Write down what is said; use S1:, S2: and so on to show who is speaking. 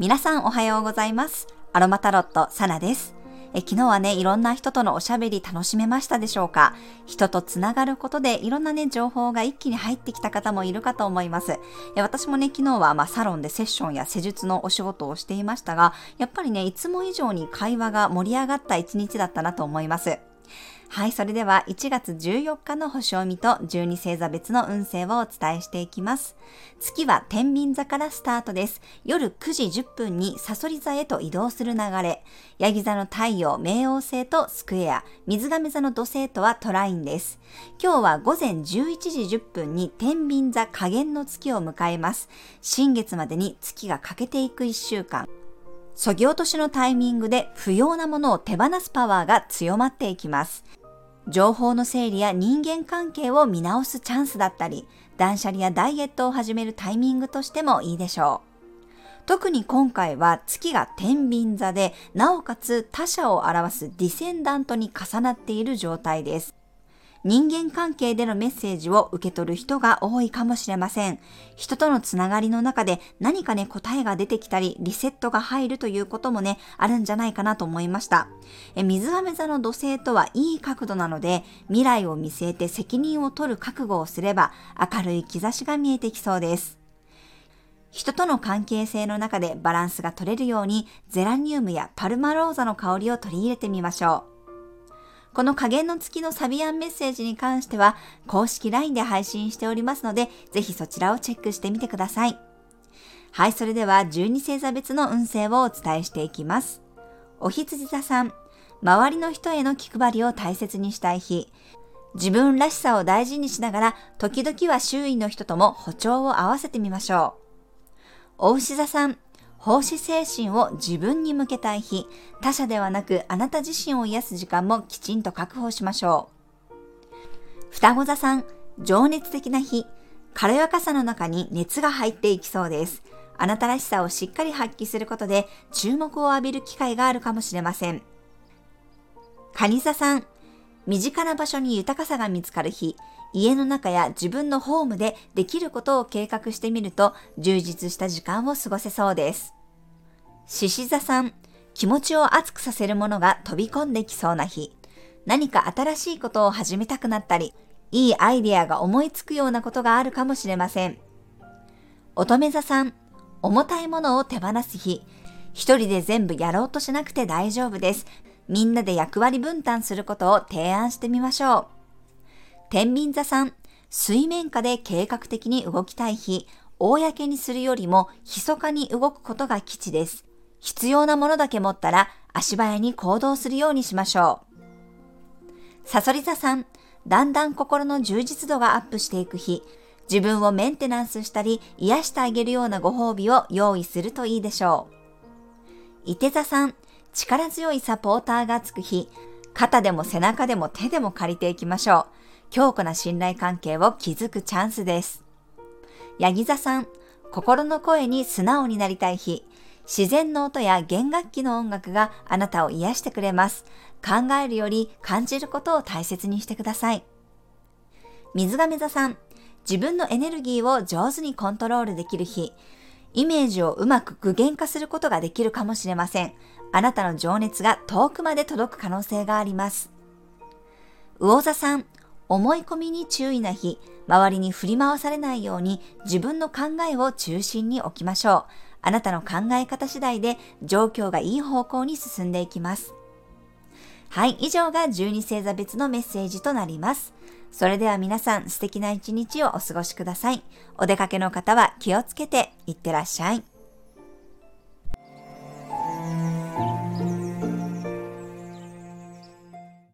S1: 皆さんおはようございます。アロマタロット、サナです。え昨日はね、いろんな人とのおしゃべり楽しめましたでしょうか？人とつながることでいろんなね、情報が一気に入ってきた方もいるかと思います。え私もね、昨日はまあサロンでセッションや施術のお仕事をしていましたが、やっぱりね、いつも以上に会話が盛り上がった一日だったなと思います。はい、それでは1月14日の星を見と12星座別の運勢をお伝えしていきます。月は天秤座からスタートです。夜9時10分にサソリ座へと移動する流れ。ヤギ座の太陽、冥王星とスクエア、水亀座の土星とはトラインです。今日は午前11時10分に天秤座下限の月を迎えます。新月までに月が欠けていく1週間。そぎ落としのタイミングで不要なものを手放すパワーが強まっていきます。情報の整理や人間関係を見直すチャンスだったり、断捨離やダイエットを始めるタイミングとしてもいいでしょう。特に今回は月が天秤座で、なおかつ他者を表すディセンダントに重なっている状態です。人間関係でのメッセージを受け取る人が多いかもしれません。人とのつながりの中で何かね、答えが出てきたり、リセットが入るということもね、あるんじゃないかなと思いました。え水亀座の土星とはいい角度なので、未来を見据えて責任を取る覚悟をすれば、明るい兆しが見えてきそうです。人との関係性の中でバランスが取れるように、ゼラニウムやパルマローザの香りを取り入れてみましょう。この加減の月のサビアンメッセージに関しては、公式 LINE で配信しておりますので、ぜひそちらをチェックしてみてください。はい、それでは12星座別の運勢をお伝えしていきます。お羊座さん、周りの人への気配りを大切にしたい日。自分らしさを大事にしながら、時々は周囲の人とも歩調を合わせてみましょう。お牛座さん、奉仕精神を自分に向けたい日、他者ではなくあなた自身を癒す時間もきちんと確保しましょう。双子座さん、情熱的な日、軽やかさの中に熱が入っていきそうです。あなたらしさをしっかり発揮することで注目を浴びる機会があるかもしれません。蟹座さん、身近な場所に豊かさが見つかる日、家の中や自分のホームでできることを計画してみると充実した時間を過ごせそうです。獅子座さん、気持ちを熱くさせるものが飛び込んできそうな日。何か新しいことを始めたくなったり、いいアイデアが思いつくようなことがあるかもしれません。乙女座さん、重たいものを手放す日。一人で全部やろうとしなくて大丈夫です。みんなで役割分担することを提案してみましょう。天秤座さん、水面下で計画的に動きたい日。公にするよりも密かに動くことが基地です。必要なものだけ持ったら足早に行動するようにしましょう。サソリ座さん、だんだん心の充実度がアップしていく日、自分をメンテナンスしたり癒してあげるようなご褒美を用意するといいでしょう。伊手座さん、力強いサポーターがつく日、肩でも背中でも手でも借りていきましょう。強固な信頼関係を築くチャンスです。ヤギ座さん、心の声に素直になりたい日、自然の音や弦楽器の音楽があなたを癒してくれます。考えるより感じることを大切にしてください。水亀座さん、自分のエネルギーを上手にコントロールできる日、イメージをうまく具現化することができるかもしれません。あなたの情熱が遠くまで届く可能性があります。魚座さん、思い込みに注意な日、周りに振り回されないように自分の考えを中心に置きましょう。あなたの考え方次第で状況がいい方向に進んでいきます。はい、以上が12星座別のメッセージとなります。それでは皆さん素敵な一日をお過ごしください。お出かけの方は気をつけていってらっしゃい。